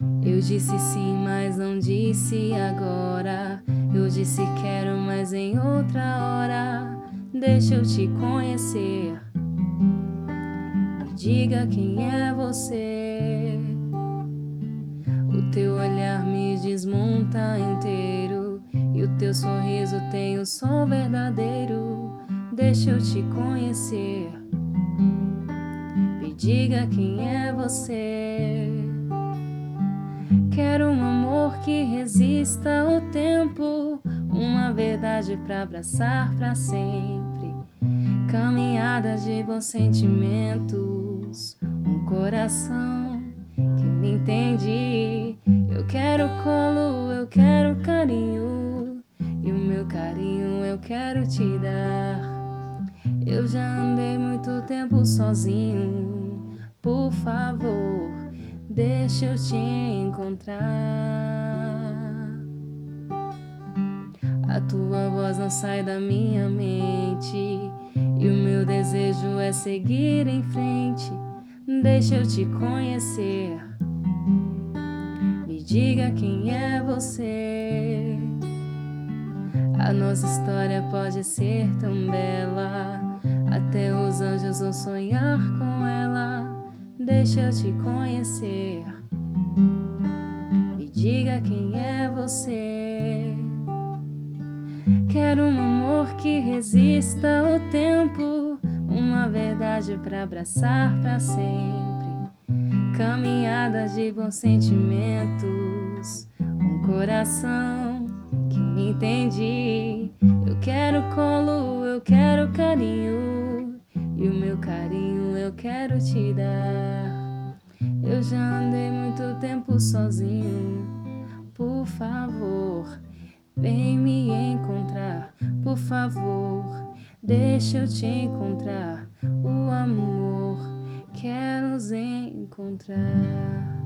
Eu disse sim, mas não disse agora. Eu disse quero, mas em outra hora. Deixa eu te conhecer. Me diga quem é você. O teu olhar me desmonta inteiro. E o teu sorriso tem o som verdadeiro. Deixa eu te conhecer. Me diga quem é você. Que resista ao tempo, uma verdade para abraçar para sempre. Caminhadas de bons sentimentos, um coração que me entende. Eu quero colo, eu quero carinho, e o meu carinho eu quero te dar. Eu já andei muito tempo sozinho, por favor deixa eu te encontrar. A tua voz não sai da minha mente e o meu desejo é seguir em frente. Deixa eu te conhecer. Me diga quem é você. A nossa história pode ser tão bela. Até os anjos vão sonhar com ela. Deixa eu te conhecer. Me diga quem é você. Quero um amor que resista ao tempo, uma verdade para abraçar para sempre. Caminhadas de bons sentimentos, um coração que me entende. Eu quero colo, eu quero carinho, e o meu carinho eu quero te dar. Eu já andei muito tempo sozinho. Por favor, vem me encontrar. Por favor, deixa eu te encontrar. O amor quer nos encontrar.